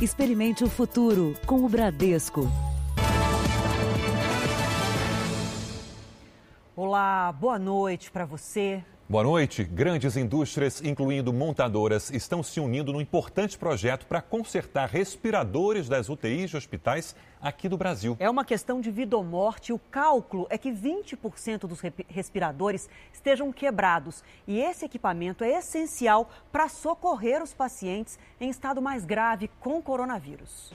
Experimente o futuro com o Bradesco. Olá, boa noite para você. Boa noite. Grandes indústrias, incluindo montadoras, estão se unindo num importante projeto para consertar respiradores das UTIs de hospitais aqui do Brasil. É uma questão de vida ou morte. O cálculo é que 20% dos respiradores estejam quebrados. E esse equipamento é essencial para socorrer os pacientes em estado mais grave com coronavírus.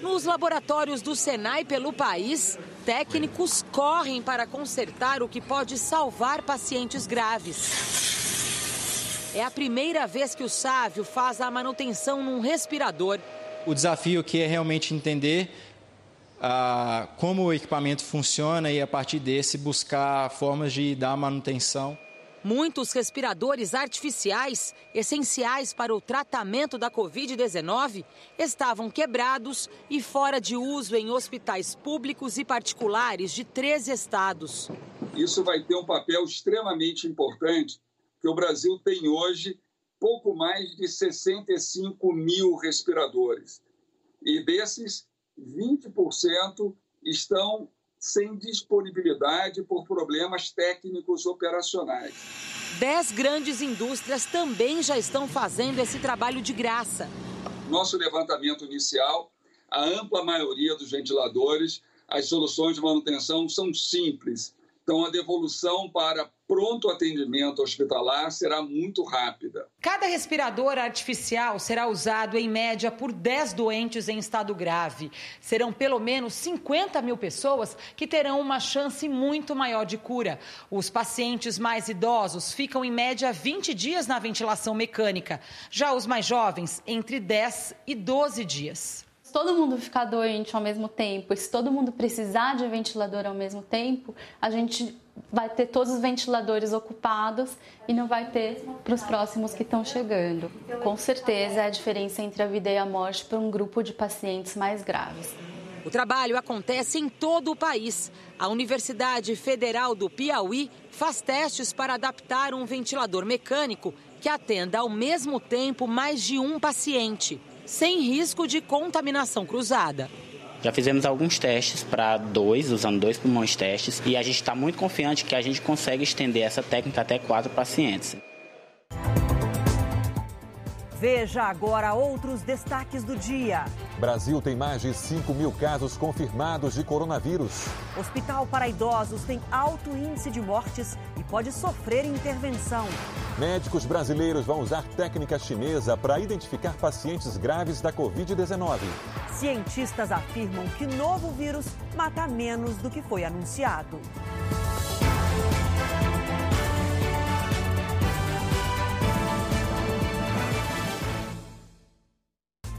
Nos laboratórios do Senai pelo país, técnicos correm para consertar o que pode salvar pacientes graves. É a primeira vez que o Sávio faz a manutenção num respirador. O desafio aqui é realmente entender ah, como o equipamento funciona e, a partir desse, buscar formas de dar manutenção. Muitos respiradores artificiais, essenciais para o tratamento da Covid-19, estavam quebrados e fora de uso em hospitais públicos e particulares de três estados. Isso vai ter um papel extremamente importante, que o Brasil tem hoje pouco mais de 65 mil respiradores. E desses, 20% estão sem disponibilidade por problemas técnicos operacionais. Dez grandes indústrias também já estão fazendo esse trabalho de graça. Nosso levantamento inicial, a ampla maioria dos ventiladores, as soluções de manutenção são simples então, a devolução para pronto atendimento hospitalar será muito rápida. Cada respirador artificial será usado em média por 10 doentes em estado grave. Serão pelo menos 50 mil pessoas que terão uma chance muito maior de cura. Os pacientes mais idosos ficam em média 20 dias na ventilação mecânica. Já os mais jovens, entre 10 e 12 dias. Se todo mundo ficar doente ao mesmo tempo, e se todo mundo precisar de ventilador ao mesmo tempo, a gente vai ter todos os ventiladores ocupados e não vai ter para os próximos que estão chegando. Com certeza é a diferença entre a vida e a morte para um grupo de pacientes mais graves. O trabalho acontece em todo o país. A Universidade Federal do Piauí faz testes para adaptar um ventilador mecânico que atenda ao mesmo tempo mais de um paciente sem risco de contaminação cruzada. Já fizemos alguns testes para dois, usando dois pulmões testes, e a gente está muito confiante que a gente consegue estender essa técnica até quatro pacientes. Veja agora outros destaques do dia. Brasil tem mais de 5 mil casos confirmados de coronavírus. Hospital para idosos tem alto índice de mortes e pode sofrer intervenção. Médicos brasileiros vão usar técnica chinesa para identificar pacientes graves da Covid-19. Cientistas afirmam que novo vírus mata menos do que foi anunciado.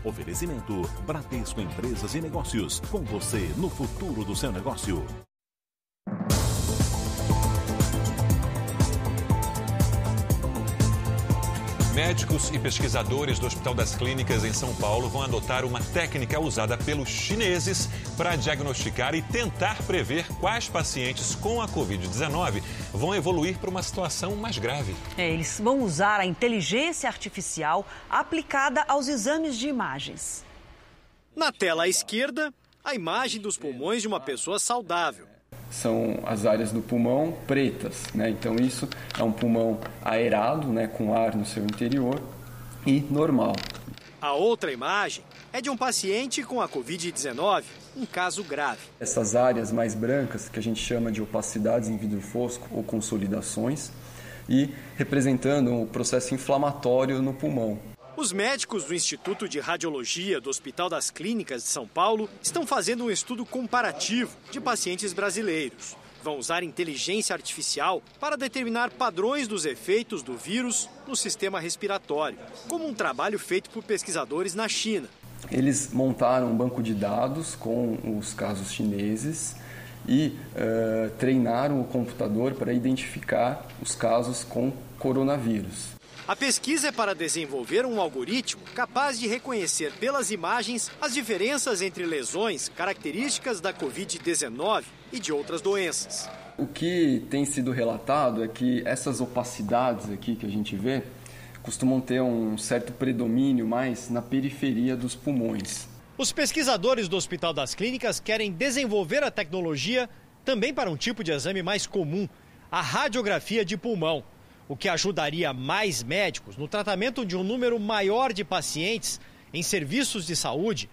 Oferecimento Bradesco Empresas e Negócios. Com você no futuro do seu negócio. Médicos e pesquisadores do Hospital das Clínicas em São Paulo vão adotar uma técnica usada pelos chineses para diagnosticar e tentar prever quais pacientes com a Covid-19 vão evoluir para uma situação mais grave. É, eles vão usar a inteligência artificial aplicada aos exames de imagens. Na tela à esquerda, a imagem dos pulmões de uma pessoa saudável são as áreas do pulmão pretas, né? Então isso é um pulmão aerado, né, com ar no seu interior e normal. A outra imagem é de um paciente com a COVID-19, um caso grave. Essas áreas mais brancas, que a gente chama de opacidades em vidro fosco ou consolidações, e representando o um processo inflamatório no pulmão. Os médicos do Instituto de Radiologia do Hospital das Clínicas de São Paulo estão fazendo um estudo comparativo de pacientes brasileiros. Vão usar inteligência artificial para determinar padrões dos efeitos do vírus no sistema respiratório, como um trabalho feito por pesquisadores na China. Eles montaram um banco de dados com os casos chineses e uh, treinaram o computador para identificar os casos com coronavírus. A pesquisa é para desenvolver um algoritmo capaz de reconhecer pelas imagens as diferenças entre lesões características da Covid-19 e de outras doenças. O que tem sido relatado é que essas opacidades aqui que a gente vê costumam ter um certo predomínio mais na periferia dos pulmões. Os pesquisadores do Hospital das Clínicas querem desenvolver a tecnologia também para um tipo de exame mais comum, a radiografia de pulmão, o que ajudaria mais médicos no tratamento de um número maior de pacientes em serviços de saúde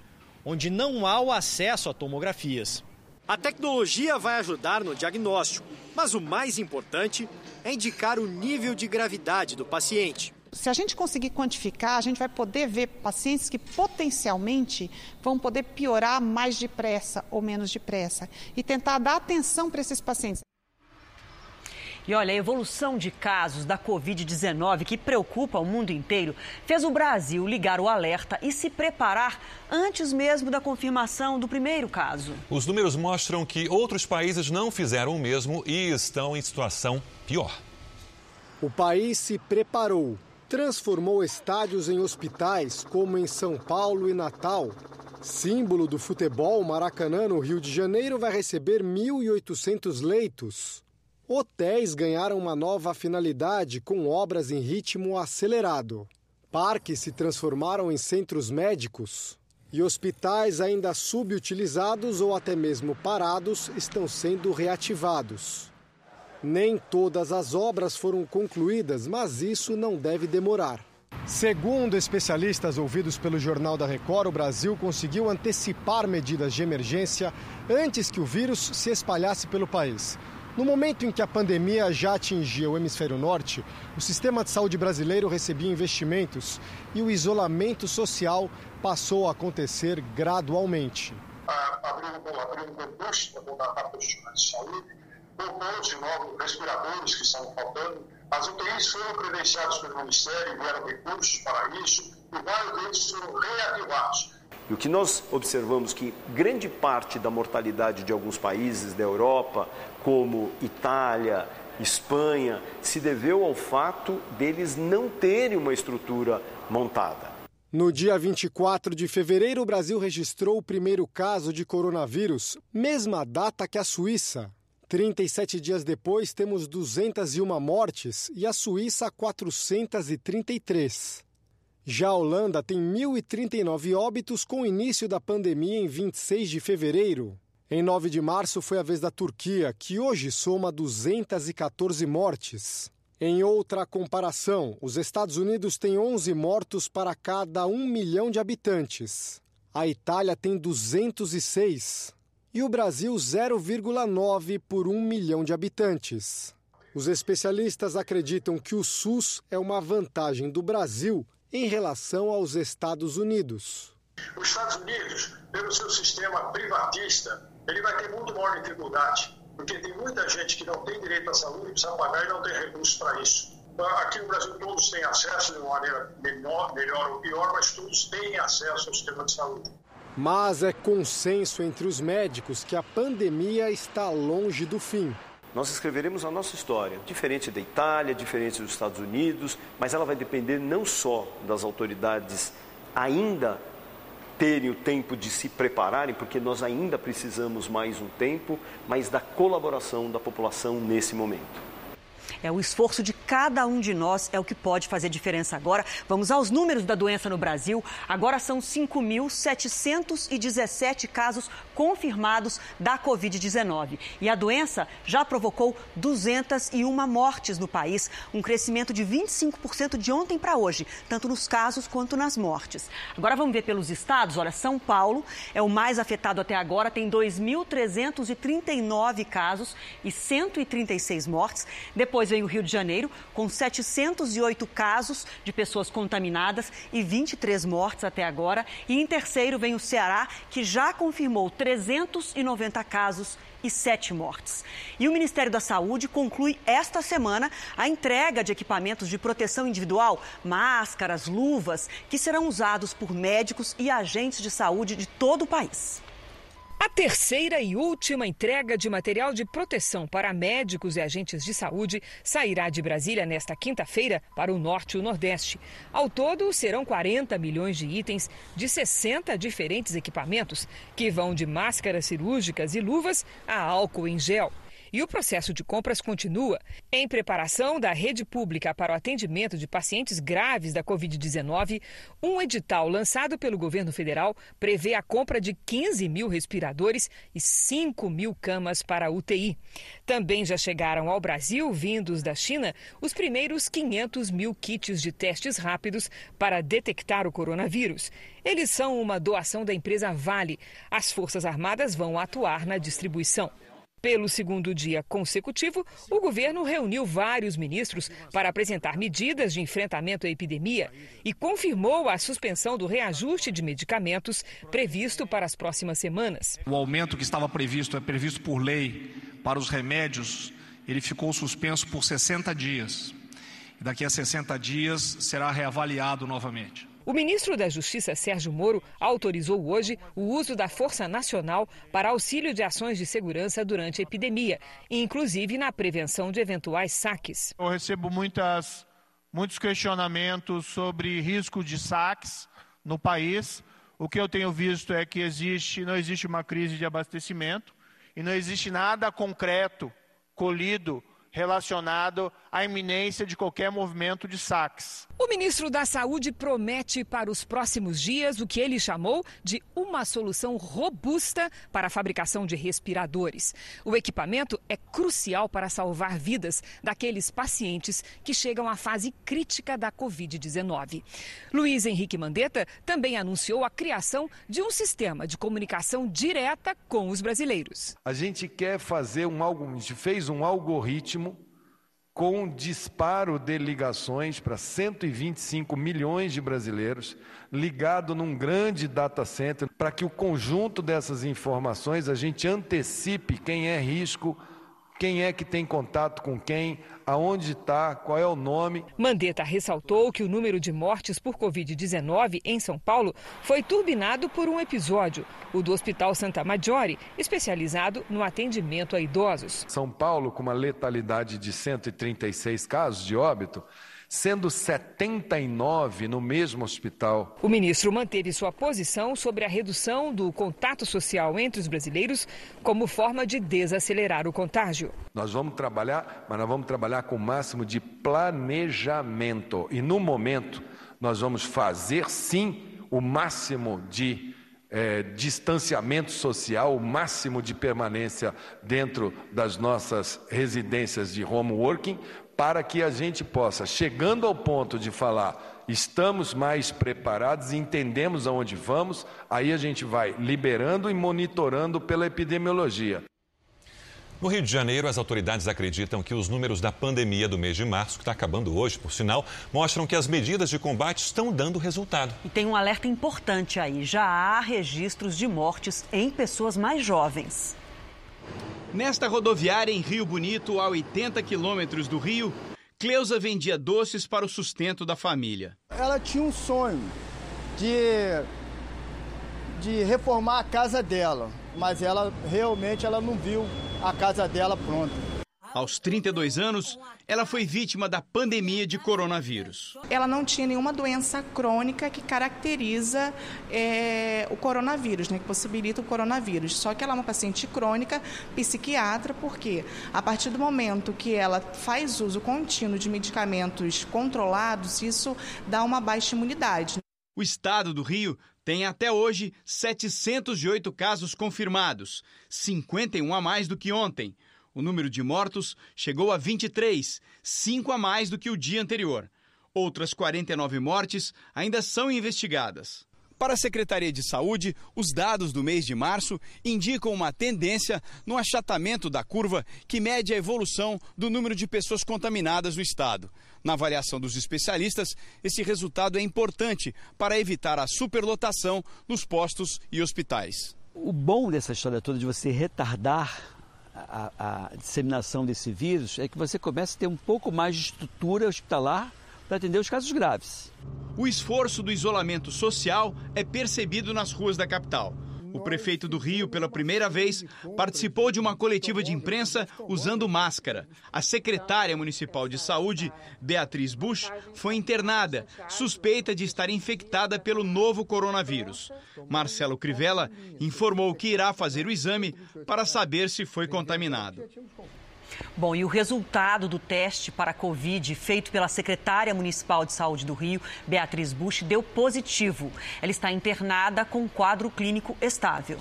onde não há o acesso a tomografias. A tecnologia vai ajudar no diagnóstico, mas o mais importante é indicar o nível de gravidade do paciente. Se a gente conseguir quantificar, a gente vai poder ver pacientes que potencialmente vão poder piorar mais depressa ou menos depressa e tentar dar atenção para esses pacientes. E olha, a evolução de casos da Covid-19 que preocupa o mundo inteiro fez o Brasil ligar o alerta e se preparar antes mesmo da confirmação do primeiro caso. Os números mostram que outros países não fizeram o mesmo e estão em situação pior. O país se preparou, transformou estádios em hospitais, como em São Paulo e Natal. Símbolo do futebol, Maracanã, no Rio de Janeiro, vai receber 1.800 leitos. Hotéis ganharam uma nova finalidade com obras em ritmo acelerado. Parques se transformaram em centros médicos. E hospitais ainda subutilizados ou até mesmo parados estão sendo reativados. Nem todas as obras foram concluídas, mas isso não deve demorar. Segundo especialistas ouvidos pelo Jornal da Record, o Brasil conseguiu antecipar medidas de emergência antes que o vírus se espalhasse pelo país. No momento em que a pandemia já atingia o hemisfério norte, o sistema de saúde brasileiro recebia investimentos e o isolamento social passou a acontecer gradualmente. Abriu, um concurso para contratar profissionais de saúde, comprou de novo respiradores que estavam faltando, as UTIs foram credenciadas pelo Ministério, e vieram recursos para isso, e vários deles foram reativados. E o que nós observamos que grande parte da mortalidade de alguns países da Europa, como Itália, Espanha, se deveu ao fato deles não terem uma estrutura montada. No dia 24 de fevereiro, o Brasil registrou o primeiro caso de coronavírus, mesma data que a Suíça. 37 dias depois, temos 201 mortes e a Suíça 433. Já a Holanda tem 1.039 óbitos com o início da pandemia em 26 de fevereiro. Em 9 de março foi a vez da Turquia, que hoje soma 214 mortes. Em outra comparação, os Estados Unidos têm 11 mortos para cada 1 milhão de habitantes. A Itália tem 206 e o Brasil 0,9 por 1 milhão de habitantes. Os especialistas acreditam que o SUS é uma vantagem do Brasil em relação aos Estados Unidos. Os Estados Unidos, pelo seu sistema privatista, ele vai ter muito maior dificuldade, porque tem muita gente que não tem direito à saúde, precisa pagar e não tem recursos para isso. Aqui no Brasil todos têm acesso de uma maneira melhor, melhor ou pior, mas todos têm acesso ao sistema de saúde. Mas é consenso entre os médicos que a pandemia está longe do fim. Nós escreveremos a nossa história, diferente da Itália, diferente dos Estados Unidos, mas ela vai depender não só das autoridades ainda terem o tempo de se prepararem, porque nós ainda precisamos mais um tempo, mas da colaboração da população nesse momento. É o esforço de cada um de nós é o que pode fazer diferença agora. Vamos aos números da doença no Brasil. Agora são 5.717 casos confirmados da Covid-19. E a doença já provocou 201 mortes no país, um crescimento de 25% de ontem para hoje, tanto nos casos quanto nas mortes. Agora vamos ver pelos estados. Olha, São Paulo é o mais afetado até agora, tem 2.339 casos e 136 mortes. Depois vem o Rio de Janeiro, com 708 casos de pessoas contaminadas e 23 mortes até agora. E em terceiro vem o Ceará, que já confirmou 390 casos e sete mortes. E o Ministério da Saúde conclui esta semana a entrega de equipamentos de proteção individual, máscaras, luvas, que serão usados por médicos e agentes de saúde de todo o país. A terceira e última entrega de material de proteção para médicos e agentes de saúde sairá de Brasília nesta quinta-feira para o norte e o nordeste. Ao todo, serão 40 milhões de itens de 60 diferentes equipamentos, que vão de máscaras cirúrgicas e luvas a álcool em gel. E o processo de compras continua. Em preparação da rede pública para o atendimento de pacientes graves da Covid-19, um edital lançado pelo governo federal prevê a compra de 15 mil respiradores e 5 mil camas para UTI. Também já chegaram ao Brasil, vindos da China, os primeiros 500 mil kits de testes rápidos para detectar o coronavírus. Eles são uma doação da empresa Vale. As Forças Armadas vão atuar na distribuição. Pelo segundo dia consecutivo, o governo reuniu vários ministros para apresentar medidas de enfrentamento à epidemia e confirmou a suspensão do reajuste de medicamentos previsto para as próximas semanas. O aumento que estava previsto, é previsto por lei para os remédios, ele ficou suspenso por 60 dias. Daqui a 60 dias será reavaliado novamente. O ministro da Justiça, Sérgio Moro, autorizou hoje o uso da Força Nacional para auxílio de ações de segurança durante a epidemia, inclusive na prevenção de eventuais saques. Eu recebo muitas, muitos questionamentos sobre risco de saques no país. O que eu tenho visto é que existe, não existe uma crise de abastecimento e não existe nada concreto colhido relacionado à iminência de qualquer movimento de saques. O ministro da Saúde promete para os próximos dias o que ele chamou de uma solução robusta para a fabricação de respiradores. O equipamento é crucial para salvar vidas daqueles pacientes que chegam à fase crítica da Covid-19. Luiz Henrique Mandetta também anunciou a criação de um sistema de comunicação direta com os brasileiros. A gente quer fazer um algo, a gente fez um algoritmo com disparo de ligações para 125 milhões de brasileiros, ligado num grande data center, para que o conjunto dessas informações a gente antecipe quem é risco, quem é que tem contato com quem, aonde está, qual é o nome. Mandetta ressaltou que o número de mortes por Covid-19 em São Paulo foi turbinado por um episódio, o do Hospital Santa Maggiore, especializado no atendimento a idosos. São Paulo, com uma letalidade de 136 casos de óbito, sendo 79 no mesmo hospital. O ministro manteve sua posição sobre a redução do contato social entre os brasileiros como forma de desacelerar o contágio. Nós vamos trabalhar, mas nós vamos trabalhar com o máximo de planejamento. E no momento, nós vamos fazer sim o máximo de é, distanciamento social, o máximo de permanência dentro das nossas residências de home working, para que a gente possa, chegando ao ponto de falar, estamos mais preparados, entendemos aonde vamos, aí a gente vai liberando e monitorando pela epidemiologia. No Rio de Janeiro, as autoridades acreditam que os números da pandemia do mês de março, que está acabando hoje, por sinal, mostram que as medidas de combate estão dando resultado. E tem um alerta importante aí: já há registros de mortes em pessoas mais jovens. Nesta rodoviária em Rio Bonito, a 80 quilômetros do Rio, Cleusa vendia doces para o sustento da família. Ela tinha um sonho de, de reformar a casa dela, mas ela realmente ela não viu a casa dela pronta. Aos 32 anos, ela foi vítima da pandemia de coronavírus. Ela não tinha nenhuma doença crônica que caracteriza é, o coronavírus, né, que possibilita o coronavírus. Só que ela é uma paciente crônica, psiquiatra, porque a partir do momento que ela faz uso contínuo de medicamentos controlados, isso dá uma baixa imunidade. O estado do Rio tem até hoje 708 casos confirmados, 51 a mais do que ontem. O número de mortos chegou a 23, 5 a mais do que o dia anterior. Outras 49 mortes ainda são investigadas. Para a Secretaria de Saúde, os dados do mês de março indicam uma tendência no achatamento da curva que mede a evolução do número de pessoas contaminadas no estado. Na avaliação dos especialistas, esse resultado é importante para evitar a superlotação nos postos e hospitais. O bom dessa história toda de você retardar a, a, disseminação desse vírus é que você começa a ter um pouco mais de estrutura hospitalar para atender os casos graves. O esforço do isolamento social é percebido nas ruas da capital. O prefeito do Rio, pela primeira vez, participou de uma coletiva de imprensa usando máscara. A secretária municipal de saúde, Beatriz Bush, foi internada, suspeita de estar infectada pelo novo coronavírus. Marcelo Crivella informou que irá fazer o exame para saber se foi contaminado. Bom, e o resultado do teste para a Covid feito pela secretária municipal de saúde do Rio, Beatriz Bush, deu positivo. Ela está internada com quadro clínico estável.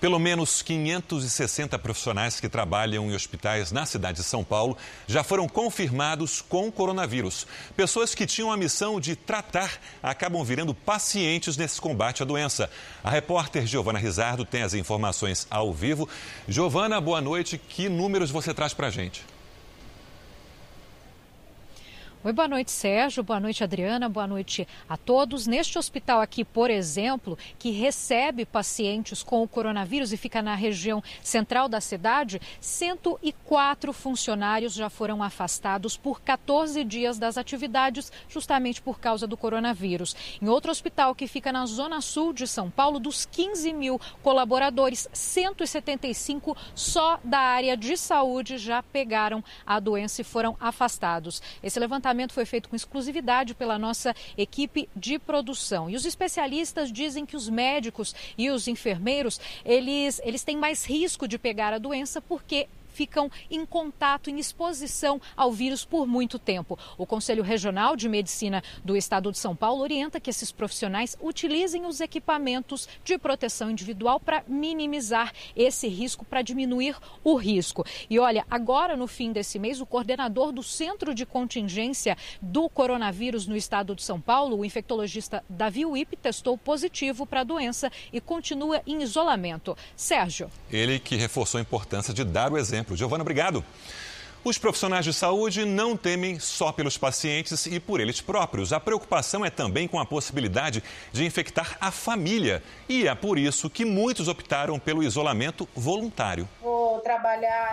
Pelo menos 560 profissionais que trabalham em hospitais na cidade de São Paulo já foram confirmados com coronavírus. Pessoas que tinham a missão de tratar acabam virando pacientes nesse combate à doença. A repórter Giovana Rizardo tem as informações ao vivo. Giovana, boa noite. Que números você traz para a gente? Oi, boa noite, Sérgio. Boa noite, Adriana. Boa noite a todos. Neste hospital aqui, por exemplo, que recebe pacientes com o coronavírus e fica na região central da cidade, 104 funcionários já foram afastados por 14 dias das atividades, justamente por causa do coronavírus. Em outro hospital que fica na zona sul de São Paulo, dos 15 mil colaboradores, 175 só da área de saúde já pegaram a doença e foram afastados. Esse levantamento levantamento foi feito com exclusividade pela nossa equipe de produção. E os especialistas dizem que os médicos e os enfermeiros, eles, eles têm mais risco de pegar a doença porque ficam em contato, em exposição ao vírus por muito tempo. O Conselho Regional de Medicina do Estado de São Paulo orienta que esses profissionais utilizem os equipamentos de proteção individual para minimizar esse risco, para diminuir o risco. E olha, agora no fim desse mês, o coordenador do Centro de Contingência do Coronavírus no Estado de São Paulo, o infectologista Davi Wip, testou positivo para a doença e continua em isolamento. Sérgio. Ele que reforçou a importância de dar o exemplo exemplo. Giovana, obrigado. Os profissionais de saúde não temem só pelos pacientes e por eles próprios. A preocupação é também com a possibilidade de infectar a família. E é por isso que muitos optaram pelo isolamento voluntário.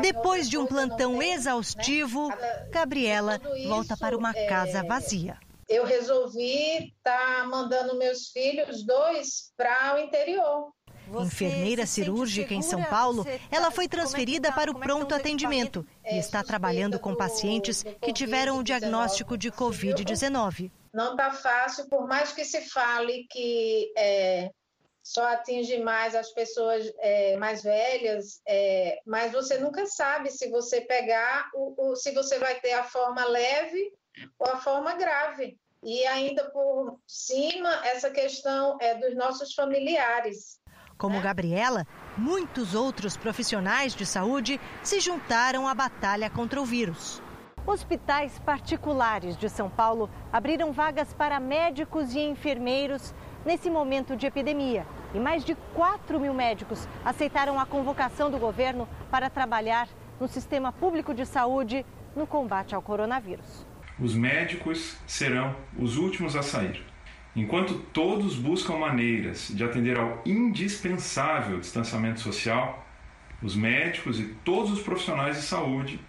Depois de um plantão exaustivo, Gabriela volta para uma casa vazia. Eu resolvi estar tá mandando meus filhos dois para o interior Enfermeira cirúrgica em São Paulo, tá ela foi é transferida tá? para o é pronto atendimento e está trabalhando com pacientes que tiveram o diagnóstico de Covid-19. Não está fácil, por mais que se fale que é, só atinge mais as pessoas é, mais velhas, é, mas você nunca sabe se você pegar, o, o, se você vai ter a forma leve ou a forma grave. E ainda por cima, essa questão é dos nossos familiares. Como Gabriela, muitos outros profissionais de saúde se juntaram à batalha contra o vírus. Hospitais particulares de São Paulo abriram vagas para médicos e enfermeiros nesse momento de epidemia. E mais de 4 mil médicos aceitaram a convocação do governo para trabalhar no sistema público de saúde no combate ao coronavírus. Os médicos serão os últimos a sair. Enquanto todos buscam maneiras de atender ao indispensável distanciamento social, os médicos e todos os profissionais de saúde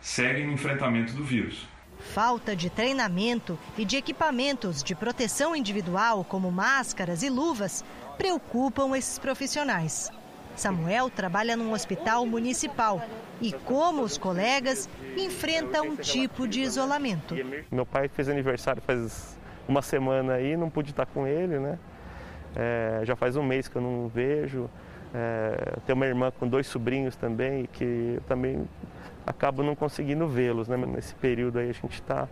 seguem no enfrentamento do vírus. Falta de treinamento e de equipamentos de proteção individual, como máscaras e luvas, preocupam esses profissionais. Samuel trabalha num hospital municipal e, como os colegas, enfrenta um tipo de isolamento. Meu pai fez aniversário faz uma semana aí, não pude estar com ele, né? É, já faz um mês que eu não vejo. É, tenho uma irmã com dois sobrinhos também, que eu também acabo não conseguindo vê-los, né? Nesse período aí a gente está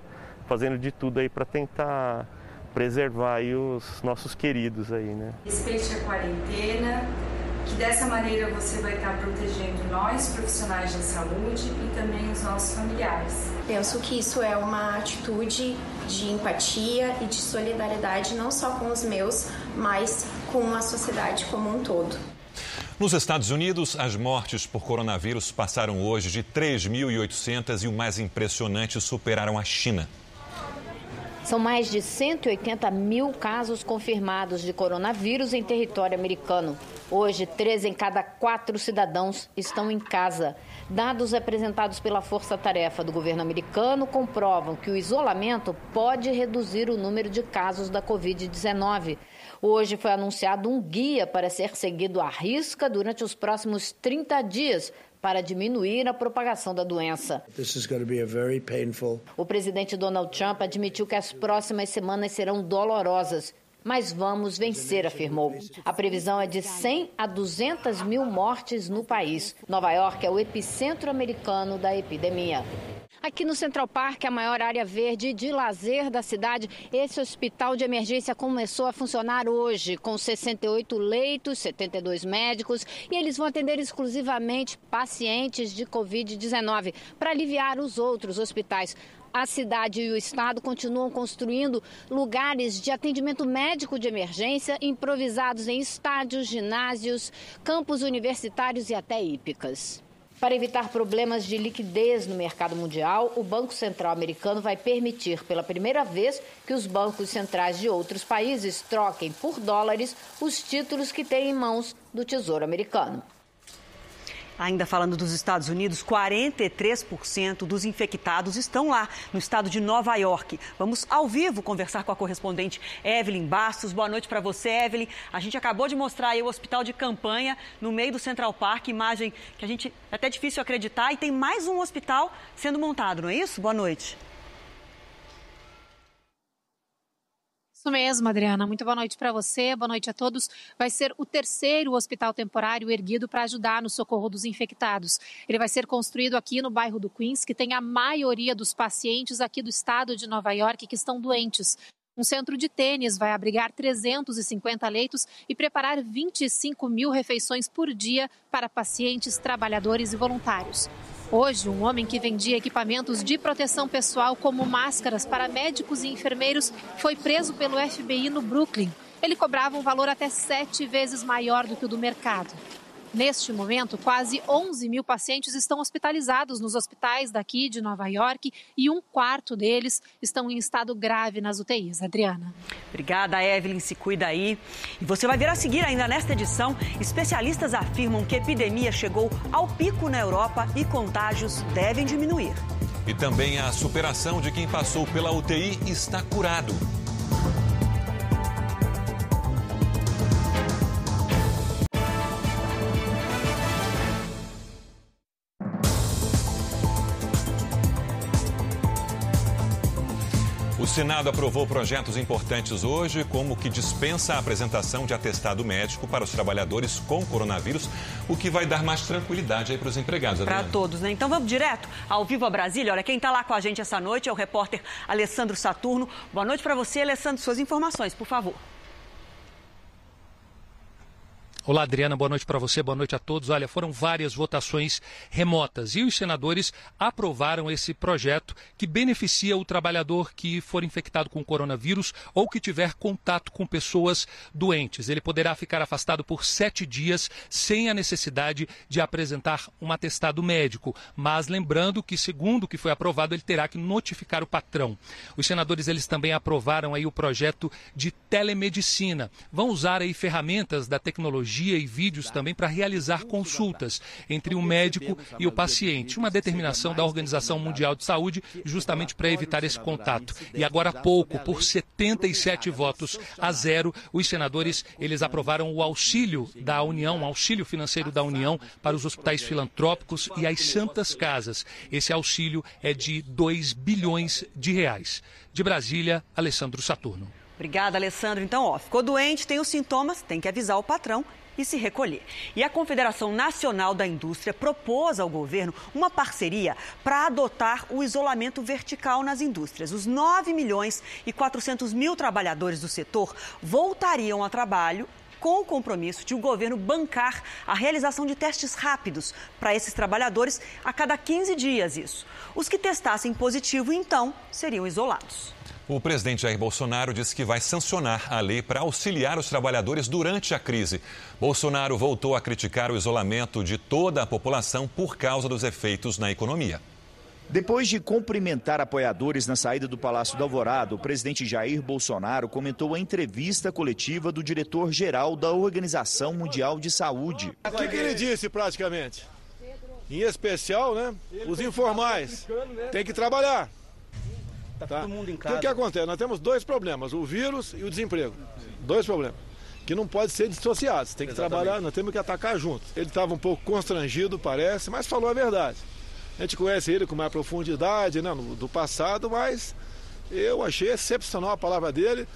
fazendo de tudo aí para tentar preservar aí os nossos queridos aí, né? Respeite a quarentena, que dessa maneira você vai estar protegendo nós, profissionais da saúde, e também os nossos familiares. Penso que isso é uma atitude de empatia e de solidariedade não só com os meus, mas com a sociedade como um todo. Nos Estados Unidos, as mortes por coronavírus passaram hoje de 3.800 e o mais impressionante superaram a China. São mais de 180 mil casos confirmados de coronavírus em território americano. Hoje, três em cada quatro cidadãos estão em casa. Dados apresentados pela Força Tarefa do governo americano comprovam que o isolamento pode reduzir o número de casos da Covid-19. Hoje foi anunciado um guia para ser seguido à risca durante os próximos 30 dias para diminuir a propagação da doença. O presidente Donald Trump admitiu que as próximas semanas serão dolorosas mas vamos vencer, afirmou. A previsão é de 100 a 200 mil mortes no país. Nova York é o epicentro americano da epidemia. Aqui no Central Park, a maior área verde de lazer da cidade, esse hospital de emergência começou a funcionar hoje, com 68 leitos, 72 médicos, e eles vão atender exclusivamente pacientes de Covid-19, para aliviar os outros hospitais. A cidade e o estado continuam construindo lugares de atendimento médico de emergência improvisados em estádios, ginásios, campos universitários e até hípicas. Para evitar problemas de liquidez no mercado mundial, o Banco Central americano vai permitir pela primeira vez que os bancos centrais de outros países troquem por dólares os títulos que têm em mãos do Tesouro americano. Ainda falando dos Estados Unidos, 43% dos infectados estão lá, no estado de Nova York. Vamos ao vivo conversar com a correspondente Evelyn Bastos. Boa noite para você, Evelyn. A gente acabou de mostrar aí o hospital de campanha no meio do Central Park, imagem que a gente é até difícil acreditar. E tem mais um hospital sendo montado, não é isso? Boa noite. Isso mesmo, Adriana. Muito boa noite para você, boa noite a todos. Vai ser o terceiro hospital temporário erguido para ajudar no socorro dos infectados. Ele vai ser construído aqui no bairro do Queens, que tem a maioria dos pacientes aqui do estado de Nova York que estão doentes. Um centro de tênis vai abrigar 350 leitos e preparar 25 mil refeições por dia para pacientes, trabalhadores e voluntários. Hoje, um homem que vendia equipamentos de proteção pessoal, como máscaras para médicos e enfermeiros, foi preso pelo FBI no Brooklyn. Ele cobrava um valor até sete vezes maior do que o do mercado. Neste momento, quase 11 mil pacientes estão hospitalizados nos hospitais daqui de Nova York e um quarto deles estão em estado grave nas UTIs. Adriana. Obrigada, Evelyn. Se cuida aí. E você vai ver a seguir ainda nesta edição: especialistas afirmam que a epidemia chegou ao pico na Europa e contágios devem diminuir. E também a superação de quem passou pela UTI está curado. Senado aprovou projetos importantes hoje, como o que dispensa a apresentação de atestado médico para os trabalhadores com coronavírus, o que vai dar mais tranquilidade para os empregados. Para todos, né? Então vamos direto ao vivo a Brasília. Olha, quem está lá com a gente essa noite é o repórter Alessandro Saturno. Boa noite para você, Alessandro. Suas informações, por favor. Olá, Adriana, boa noite para você, boa noite a todos. Olha, foram várias votações remotas e os senadores aprovaram esse projeto que beneficia o trabalhador que for infectado com coronavírus ou que tiver contato com pessoas doentes. Ele poderá ficar afastado por sete dias sem a necessidade de apresentar um atestado médico. Mas lembrando que, segundo o que foi aprovado, ele terá que notificar o patrão. Os senadores eles também aprovaram aí o projeto de telemedicina. Vão usar aí ferramentas da tecnologia e vídeos também para realizar consultas entre o médico e o paciente. Uma determinação da Organização Mundial de Saúde justamente para evitar esse contato. E agora há pouco, por 77 votos a zero, os senadores eles aprovaram o auxílio da União, o auxílio financeiro da União para os hospitais filantrópicos e as santas casas. Esse auxílio é de 2 bilhões de reais. De Brasília, Alessandro Saturno. Obrigada, Alessandro. Então, ó, ficou doente, tem os sintomas, tem que avisar o patrão e se recolher. E a Confederação Nacional da Indústria propôs ao governo uma parceria para adotar o isolamento vertical nas indústrias. Os 9 milhões e 400 mil trabalhadores do setor voltariam ao trabalho com o compromisso de o governo bancar a realização de testes rápidos para esses trabalhadores a cada 15 dias isso. Os que testassem positivo, então, seriam isolados. O presidente Jair Bolsonaro disse que vai sancionar a lei para auxiliar os trabalhadores durante a crise. Bolsonaro voltou a criticar o isolamento de toda a população por causa dos efeitos na economia. Depois de cumprimentar apoiadores na saída do Palácio do Alvorado, o presidente Jair Bolsonaro comentou a entrevista coletiva do diretor-geral da Organização Mundial de Saúde. O que, que ele disse praticamente? Em especial, né? Os informais. Tem que trabalhar. Tá todo mundo em casa. O que, que acontece? Nós temos dois problemas, o vírus e o desemprego. Dois problemas. Que não pode ser dissociados. Tem que Exatamente. trabalhar, nós temos que atacar juntos. Ele estava um pouco constrangido, parece, mas falou a verdade. A gente conhece ele com mais profundidade, né, do passado, mas eu achei excepcional a palavra dele.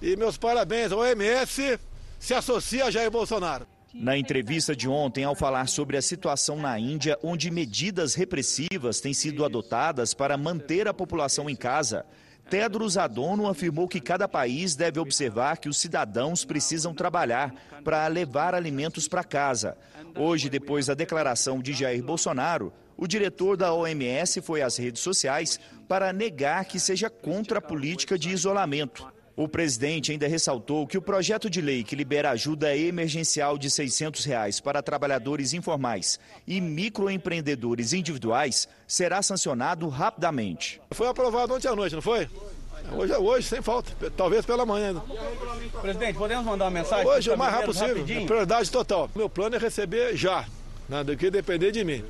E meus parabéns ao OMS, se associa a Jair Bolsonaro. Na entrevista de ontem, ao falar sobre a situação na Índia, onde medidas repressivas têm sido adotadas para manter a população em casa, Tedros Adhanom afirmou que cada país deve observar que os cidadãos precisam trabalhar para levar alimentos para casa. Hoje, depois da declaração de Jair Bolsonaro, o diretor da OMS foi às redes sociais para negar que seja contra a política de isolamento. O presidente ainda ressaltou que o projeto de lei que libera ajuda emergencial de 600 reais para trabalhadores informais e microempreendedores individuais será sancionado rapidamente. Foi aprovado ontem à noite, não foi? Hoje é hoje, sem falta. Talvez pela manhã. Presidente, podemos mandar uma mensagem? Hoje, o mais rápido possível. Rapidinho? Prioridade total. Meu plano é receber já, né, do que depender de mim.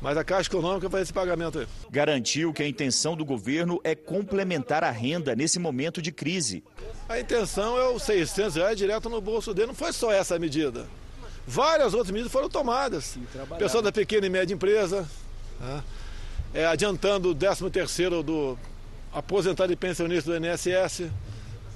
Mas a Caixa Econômica faz esse pagamento aí. Garantiu que a intenção do governo é complementar a renda nesse momento de crise. A intenção é os 600 reais direto no bolso dele. Não foi só essa medida. Várias outras medidas foram tomadas. Pessoal da pequena e média empresa, né? é, adiantando o 13 terceiro do aposentado e pensionista do INSS.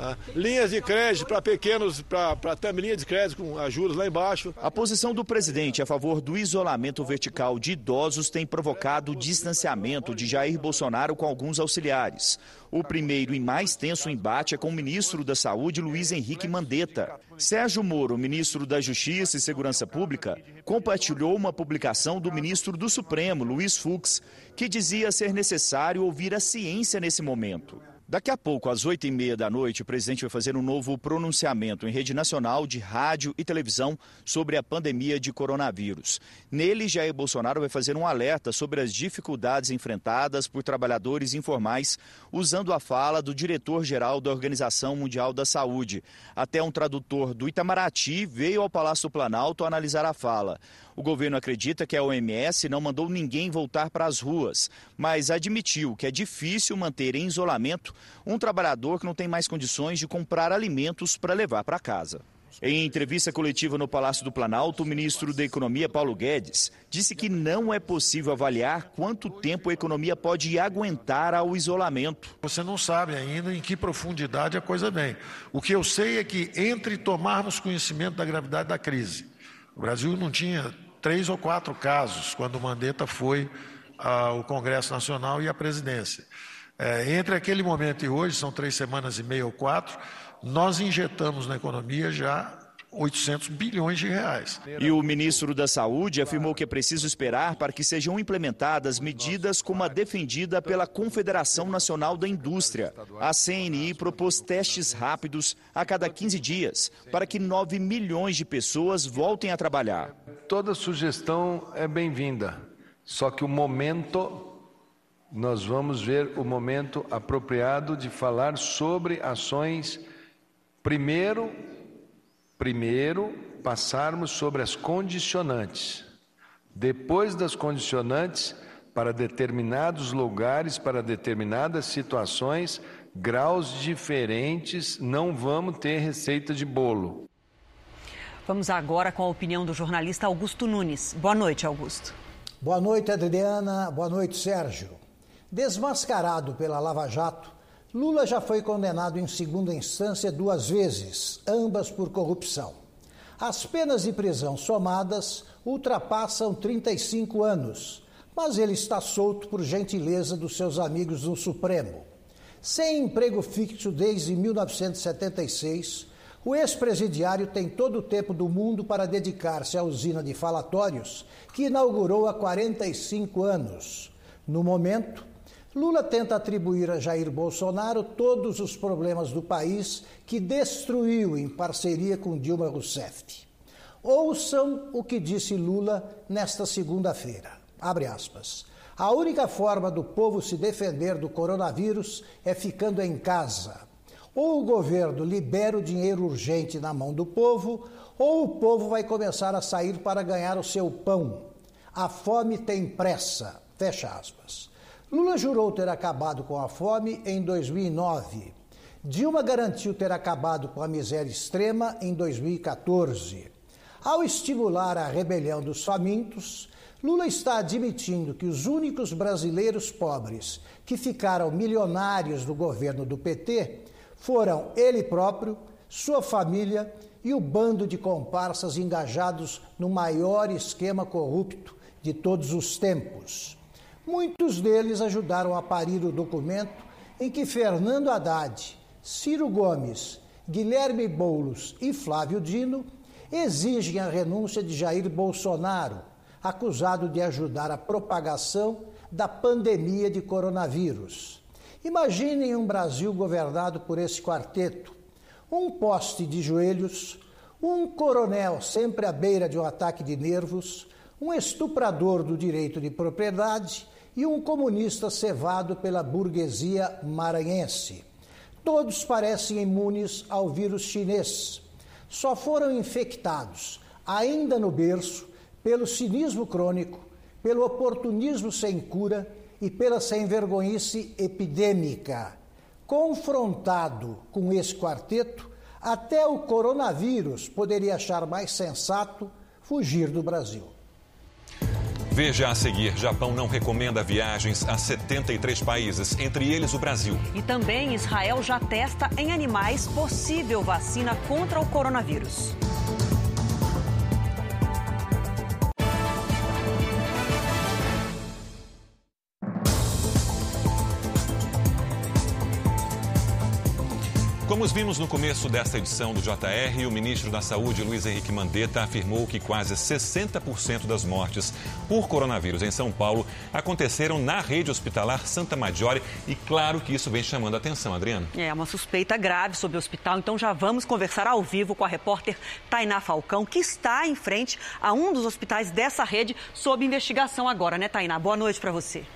Tá? Linhas de crédito para pequenos, para até linha de crédito com ajudas lá embaixo. A posição do presidente a favor do isolamento vertical de idosos tem provocado o distanciamento de Jair Bolsonaro com alguns auxiliares. O primeiro e mais tenso embate é com o ministro da Saúde, Luiz Henrique Mandetta. Sérgio Moro, ministro da Justiça e Segurança Pública, compartilhou uma publicação do ministro do Supremo, Luiz Fux, que dizia ser necessário ouvir a ciência nesse momento. Daqui a pouco, às oito e meia da noite, o presidente vai fazer um novo pronunciamento em rede nacional de rádio e televisão sobre a pandemia de coronavírus. Nele, Jair Bolsonaro vai fazer um alerta sobre as dificuldades enfrentadas por trabalhadores informais, usando a fala do diretor-geral da Organização Mundial da Saúde. Até um tradutor do Itamaraty veio ao Palácio Planalto analisar a fala. O governo acredita que a OMS não mandou ninguém voltar para as ruas, mas admitiu que é difícil manter em isolamento um trabalhador que não tem mais condições de comprar alimentos para levar para casa. Em entrevista coletiva no Palácio do Planalto, o ministro da Economia, Paulo Guedes, disse que não é possível avaliar quanto tempo a economia pode aguentar ao isolamento. Você não sabe ainda em que profundidade a coisa vem. O que eu sei é que, entre tomarmos conhecimento da gravidade da crise, o Brasil não tinha três ou quatro casos quando o Mandetta foi ao Congresso Nacional e à presidência. É, entre aquele momento e hoje, são três semanas e meia ou quatro, nós injetamos na economia já 800 bilhões de reais. E o ministro da Saúde afirmou que é preciso esperar para que sejam implementadas medidas como a defendida pela Confederação Nacional da Indústria. A CNI propôs testes rápidos a cada 15 dias para que 9 milhões de pessoas voltem a trabalhar. Toda sugestão é bem-vinda, só que o momento nós vamos ver o momento apropriado de falar sobre ações primeiro primeiro passarmos sobre as condicionantes. Depois das condicionantes, para determinados lugares, para determinadas situações, graus diferentes, não vamos ter receita de bolo. Vamos agora com a opinião do jornalista Augusto Nunes. Boa noite, Augusto. Boa noite, Adriana. Boa noite, Sérgio. Desmascarado pela Lava Jato, Lula já foi condenado em segunda instância duas vezes, ambas por corrupção. As penas de prisão somadas ultrapassam 35 anos, mas ele está solto por gentileza dos seus amigos do Supremo. Sem emprego fixo desde 1976, o ex-presidiário tem todo o tempo do mundo para dedicar-se à usina de falatórios que inaugurou há 45 anos. No momento, Lula tenta atribuir a Jair Bolsonaro todos os problemas do país que destruiu em parceria com Dilma Rousseff. Ouçam o que disse Lula nesta segunda-feira. Abre aspas. A única forma do povo se defender do coronavírus é ficando em casa. Ou o governo libera o dinheiro urgente na mão do povo, ou o povo vai começar a sair para ganhar o seu pão. A fome tem pressa. Fecha aspas. Lula jurou ter acabado com a fome em 2009. Dilma garantiu ter acabado com a miséria extrema em 2014. Ao estimular a rebelião dos famintos, Lula está admitindo que os únicos brasileiros pobres que ficaram milionários no governo do PT Foram ele próprio, sua família e o bando de comparsas engajados no maior esquema corrupto de todos os tempos. Muitos deles ajudaram a parir o documento em que Fernando Haddad, Ciro Gomes, Guilherme Boulos e Flávio Dino exigem a renúncia de Jair Bolsonaro, acusado de ajudar a propagação da pandemia de coronavírus. Imaginem um Brasil governado por esse quarteto: um poste de joelhos, um coronel sempre à beira de um ataque de nervos, um estuprador do direito de propriedade e um comunista cevado pela burguesia maranhense. Todos parecem imunes ao vírus chinês. Só foram infectados, ainda no berço, pelo cinismo crônico, pelo oportunismo sem cura e pela sem-vergonhice epidêmica. Confrontado com esse quarteto, até o coronavírus poderia achar mais sensato fugir do Brasil. Veja a seguir: Japão não recomenda viagens a 73 países, entre eles o Brasil. E também Israel já testa em animais possível vacina contra o coronavírus. Como vimos no começo desta edição do JR, o ministro da Saúde, Luiz Henrique Mandetta, afirmou que quase 60% das mortes por coronavírus em São Paulo aconteceram na rede hospitalar Santa Maggiore e claro que isso vem chamando a atenção, Adriano. É uma suspeita grave sobre o hospital, então já vamos conversar ao vivo com a repórter Tainá Falcão, que está em frente a um dos hospitais dessa rede sob investigação agora, né, Tainá? Boa noite para você.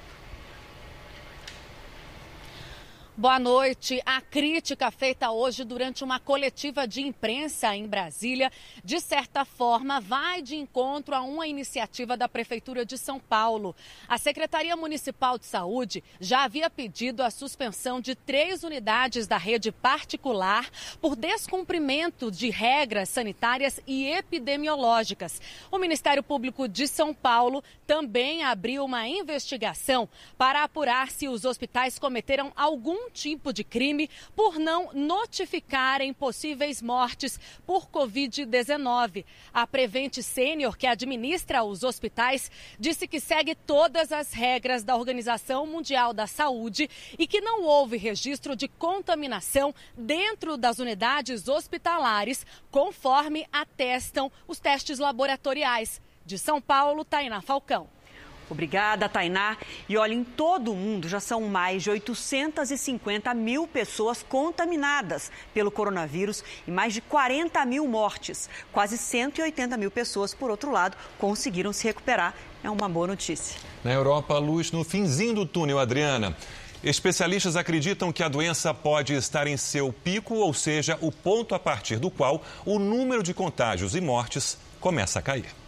Boa noite. A crítica feita hoje durante uma coletiva de imprensa em Brasília, de certa forma, vai de encontro a uma iniciativa da Prefeitura de São Paulo. A Secretaria Municipal de Saúde já havia pedido a suspensão de três unidades da rede particular por descumprimento de regras sanitárias e epidemiológicas. O Ministério Público de São Paulo também abriu uma investigação para apurar se os hospitais cometeram algum tipo de crime por não notificarem possíveis mortes por Covid-19. A Prevente Sênior, que administra os hospitais, disse que segue todas as regras da Organização Mundial da Saúde e que não houve registro de contaminação dentro das unidades hospitalares, conforme atestam os testes laboratoriais. De São Paulo, Tainá Falcão. Obrigada, Tainá. E olha, em todo o mundo já são mais de 850 mil pessoas contaminadas pelo coronavírus e mais de 40 mil mortes. Quase 180 mil pessoas, por outro lado, conseguiram se recuperar. É uma boa notícia. Na Europa, luz no finzinho do túnel, Adriana. Especialistas acreditam que a doença pode estar em seu pico, ou seja, o ponto a partir do qual o número de contágios e mortes começa a cair.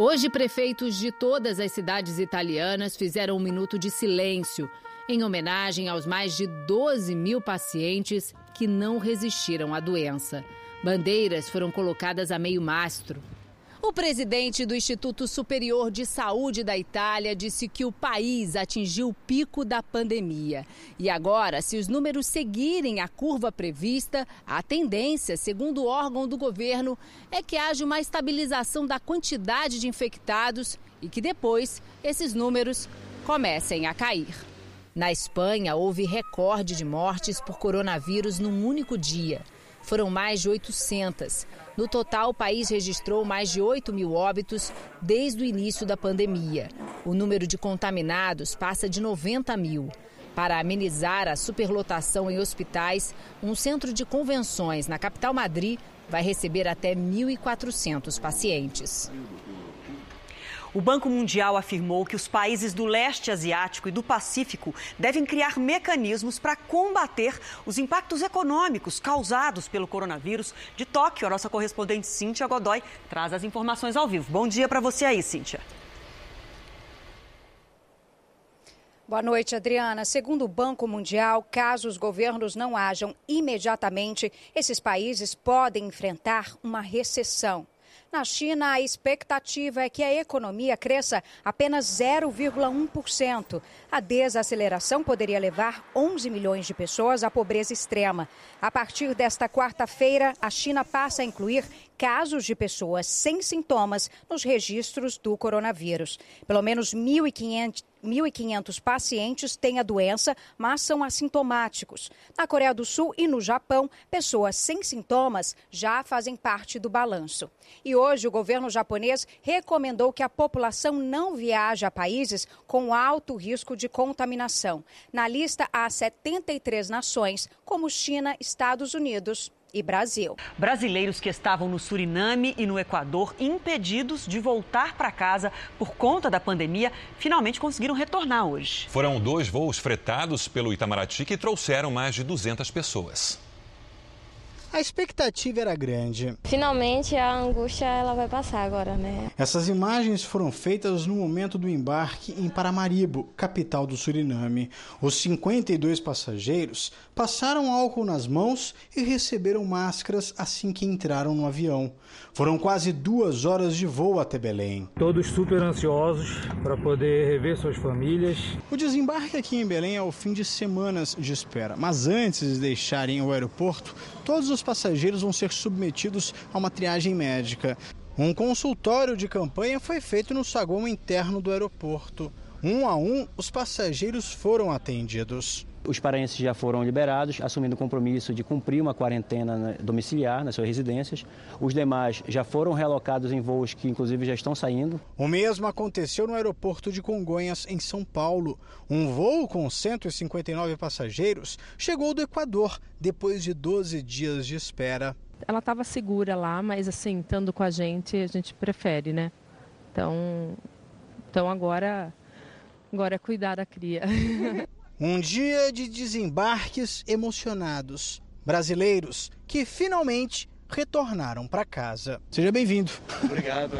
Hoje, prefeitos de todas as cidades italianas fizeram um minuto de silêncio em homenagem aos mais de 12 mil pacientes que não resistiram à doença. Bandeiras foram colocadas a meio mastro. O presidente do Instituto Superior de Saúde da Itália disse que o país atingiu o pico da pandemia. E agora, se os números seguirem a curva prevista, a tendência, segundo o órgão do governo, é que haja uma estabilização da quantidade de infectados e que depois esses números comecem a cair. Na Espanha, houve recorde de mortes por coronavírus num único dia. Foram mais de 800. No total, o país registrou mais de 8 mil óbitos desde o início da pandemia. O número de contaminados passa de 90 mil. Para amenizar a superlotação em hospitais, um centro de convenções na capital Madrid vai receber até 1.400 pacientes. O Banco Mundial afirmou que os países do leste asiático e do Pacífico devem criar mecanismos para combater os impactos econômicos causados pelo coronavírus. De Tóquio, a nossa correspondente Cíntia Godoy traz as informações ao vivo. Bom dia para você aí, Cíntia. Boa noite, Adriana. Segundo o Banco Mundial, caso os governos não ajam imediatamente, esses países podem enfrentar uma recessão. Na China, a expectativa é que a economia cresça apenas 0,1%. A desaceleração poderia levar 11 milhões de pessoas à pobreza extrema. A partir desta quarta-feira, a China passa a incluir casos de pessoas sem sintomas nos registros do coronavírus. Pelo menos 1.500 1.500 pacientes têm a doença, mas são assintomáticos. Na Coreia do Sul e no Japão, pessoas sem sintomas já fazem parte do balanço. E hoje o governo japonês recomendou que a população não viaje a países com alto risco de contaminação. Na lista há 73 nações, como China, Estados Unidos e Brasil. Brasileiros que estavam no Suriname e no Equador, impedidos de voltar para casa por conta da pandemia, finalmente conseguiram retornar hoje. Foram dois voos fretados pelo Itamaraty que trouxeram mais de 200 pessoas. A expectativa era grande. Finalmente a angústia ela vai passar agora, né? Essas imagens foram feitas no momento do embarque em Paramaribo, capital do Suriname. Os 52 passageiros passaram álcool nas mãos e receberam máscaras assim que entraram no avião. Foram quase duas horas de voo até Belém. Todos super ansiosos para poder rever suas famílias. O desembarque aqui em Belém é o fim de semanas de espera, mas antes de deixarem o aeroporto, todos os passageiros vão ser submetidos a uma triagem médica. Um consultório de campanha foi feito no saguão interno do aeroporto. Um a um, os passageiros foram atendidos. Os paraenses já foram liberados, assumindo o compromisso de cumprir uma quarentena domiciliar nas suas residências. Os demais já foram realocados em voos que, inclusive, já estão saindo. O mesmo aconteceu no aeroporto de Congonhas, em São Paulo. Um voo com 159 passageiros chegou do Equador depois de 12 dias de espera. Ela estava segura lá, mas assim, estando com a gente, a gente prefere, né? Então, então agora, agora é cuidar da cria. Um dia de desembarques emocionados. Brasileiros que finalmente retornaram para casa. Seja bem-vindo. Obrigado.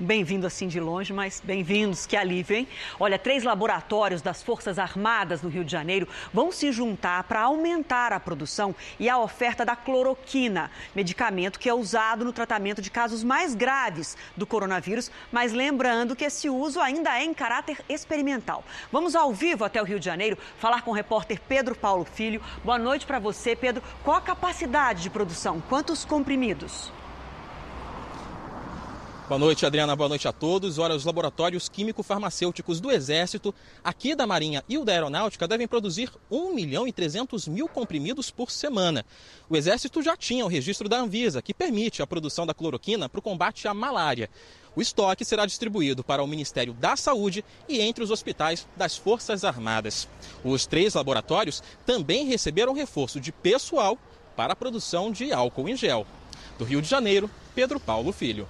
Bem-vindo assim de longe, mas bem-vindos, que alívio, hein? Olha, três laboratórios das Forças Armadas do Rio de Janeiro vão se juntar para aumentar a produção e a oferta da cloroquina, medicamento que é usado no tratamento de casos mais graves do coronavírus, mas lembrando que esse uso ainda é em caráter experimental. Vamos ao vivo até o Rio de Janeiro falar com o repórter Pedro Paulo Filho. Boa noite para você, Pedro. Qual a capacidade de produção? Quantos comprimidos? Boa noite, Adriana. Boa noite a todos. Olha, os laboratórios químico-farmacêuticos do Exército, aqui da Marinha e o da Aeronáutica devem produzir 1 milhão e 300 mil comprimidos por semana. O Exército já tinha o registro da Anvisa, que permite a produção da cloroquina para o combate à malária. O estoque será distribuído para o Ministério da Saúde e entre os hospitais das Forças Armadas. Os três laboratórios também receberam reforço de pessoal para a produção de álcool em gel. Do Rio de Janeiro, Pedro Paulo Filho.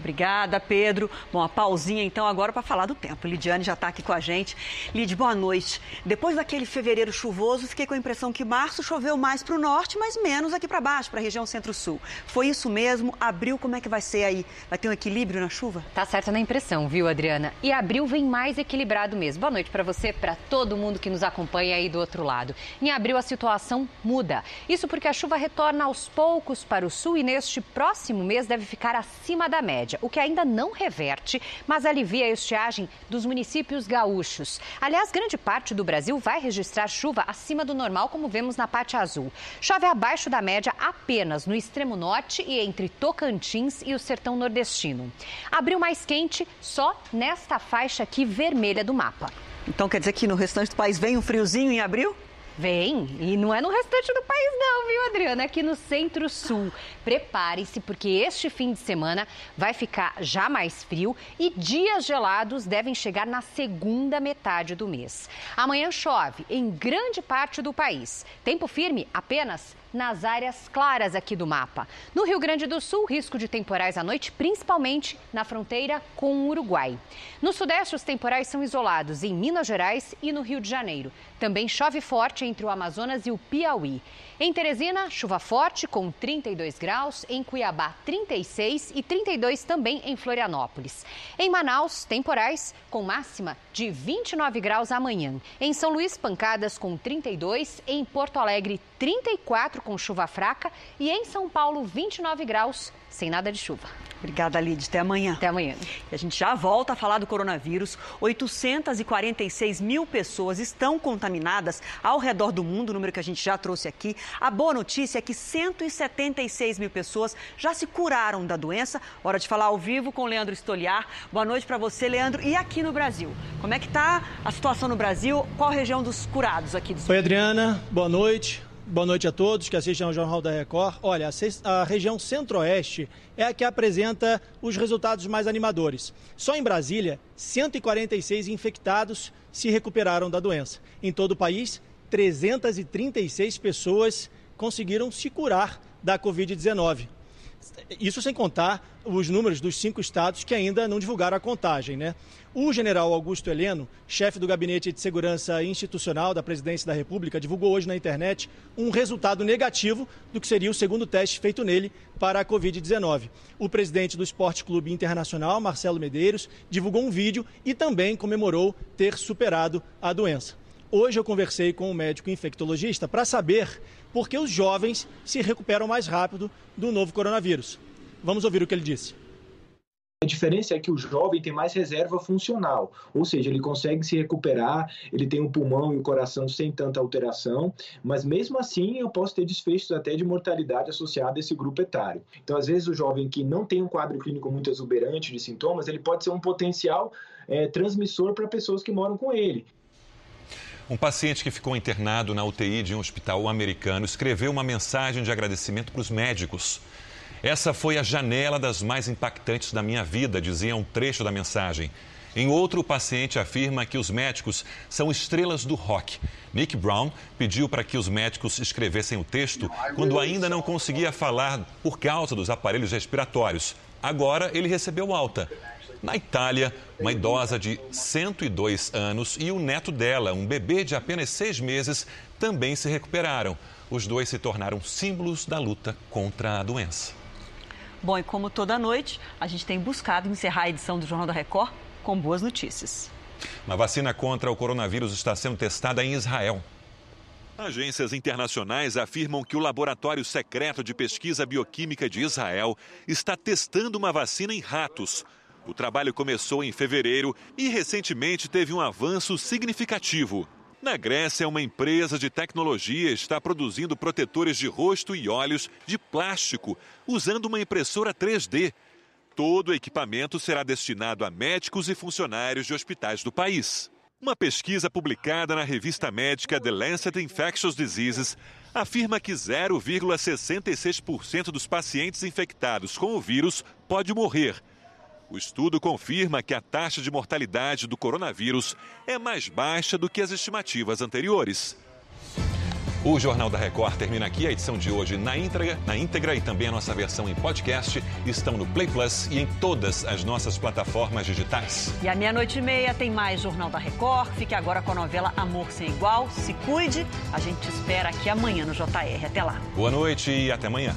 Obrigada, Pedro. Bom, a pausinha então agora para falar do tempo. Lidiane já está aqui com a gente. Lid, boa noite. Depois daquele fevereiro chuvoso, fiquei com a impressão que março choveu mais para o norte, mas menos aqui para baixo, para a região centro-sul. Foi isso mesmo? Abril, como é que vai ser aí? Vai ter um equilíbrio na chuva? Tá certa na impressão, viu, Adriana? E abril vem mais equilibrado mesmo. Boa noite para você, para todo mundo que nos acompanha aí do outro lado. Em abril a situação muda. Isso porque a chuva retorna aos poucos para o sul e neste próximo mês deve ficar acima da média média, o que ainda não reverte, mas alivia a estiagem dos municípios gaúchos. Aliás, grande parte do Brasil vai registrar chuva acima do normal, como vemos na parte azul. Chove abaixo da média apenas no extremo norte e entre Tocantins e o sertão nordestino. Abril mais quente só nesta faixa aqui vermelha do mapa. Então quer dizer que no restante do país vem um friozinho em abril? Vem, e não é no restante do país não, viu, Adriana? Aqui no Centro-Sul. Prepare-se, porque este fim de semana vai ficar já mais frio e dias gelados devem chegar na segunda metade do mês. Amanhã chove em grande parte do país. Tempo firme apenas nas áreas claras aqui do mapa. No Rio Grande do Sul, risco de temporais à noite, principalmente na fronteira com o Uruguai. No Sudeste, os temporais são isolados em Minas Gerais e no Rio de Janeiro. Também chove forte entre o Amazonas e o Piauí. Em Teresina, chuva forte com 32 graus, em Cuiabá 36 e 32 também em Florianópolis. Em Manaus, temporais com máxima de 29 graus amanhã. Em São Luís, pancadas com 32, em Porto Alegre 34 com chuva fraca e em São Paulo 29 graus sem nada de chuva. Obrigada, Lid. Até amanhã. Até amanhã. E a gente já volta a falar do coronavírus. 846 mil pessoas estão contaminadas ao redor do mundo, número que a gente já trouxe aqui. A boa notícia é que 176 mil pessoas já se curaram da doença. Hora de falar ao vivo com o Leandro Stoliar. Boa noite para você, Leandro. E aqui no Brasil? Como é que está a situação no Brasil? Qual a região dos curados aqui do Oi, Adriana. Boa noite. Boa noite a todos que assistem ao Jornal da Record. Olha, a região centro-oeste é a que apresenta os resultados mais animadores. Só em Brasília, 146 infectados se recuperaram da doença. Em todo o país, 336 pessoas conseguiram se curar da Covid-19. Isso sem contar os números dos cinco estados que ainda não divulgaram a contagem, né? O general Augusto Heleno, chefe do Gabinete de Segurança Institucional da Presidência da República, divulgou hoje na internet um resultado negativo do que seria o segundo teste feito nele para a Covid-19. O presidente do Esporte Clube Internacional, Marcelo Medeiros, divulgou um vídeo e também comemorou ter superado a doença. Hoje eu conversei com um médico infectologista para saber por que os jovens se recuperam mais rápido do novo coronavírus. Vamos ouvir o que ele disse. A diferença é que o jovem tem mais reserva funcional, ou seja, ele consegue se recuperar, ele tem o um pulmão e o coração sem tanta alteração, mas mesmo assim eu posso ter desfechos até de mortalidade associada a esse grupo etário. Então, às vezes, o jovem que não tem um quadro clínico muito exuberante de sintomas, ele pode ser um potencial é, transmissor para pessoas que moram com ele. Um paciente que ficou internado na UTI de um hospital americano escreveu uma mensagem de agradecimento para os médicos. Essa foi a janela das mais impactantes da minha vida, dizia um trecho da mensagem. Em outro, o paciente afirma que os médicos são estrelas do rock. Nick Brown pediu para que os médicos escrevessem o texto quando ainda não conseguia falar por causa dos aparelhos respiratórios. Agora ele recebeu alta. Na Itália, uma idosa de 102 anos e o neto dela, um bebê de apenas seis meses, também se recuperaram. Os dois se tornaram símbolos da luta contra a doença. Bom, e como toda noite, a gente tem buscado encerrar a edição do Jornal da Record com boas notícias. Uma vacina contra o coronavírus está sendo testada em Israel. Agências internacionais afirmam que o Laboratório Secreto de Pesquisa Bioquímica de Israel está testando uma vacina em ratos. O trabalho começou em fevereiro e recentemente teve um avanço significativo. Na Grécia, uma empresa de tecnologia está produzindo protetores de rosto e olhos de plástico, usando uma impressora 3D. Todo o equipamento será destinado a médicos e funcionários de hospitais do país. Uma pesquisa publicada na revista médica The Lancet Infectious Diseases afirma que 0,66% dos pacientes infectados com o vírus pode morrer o estudo confirma que a taxa de mortalidade do coronavírus é mais baixa do que as estimativas anteriores. O Jornal da Record termina aqui. A edição de hoje na íntegra, na íntegra e também a nossa versão em podcast estão no Play Plus e em todas as nossas plataformas digitais. E à meia-noite e meia tem mais Jornal da Record. Fique agora com a novela Amor Sem Igual. Se cuide. A gente espera aqui amanhã no JR. Até lá. Boa noite e até amanhã.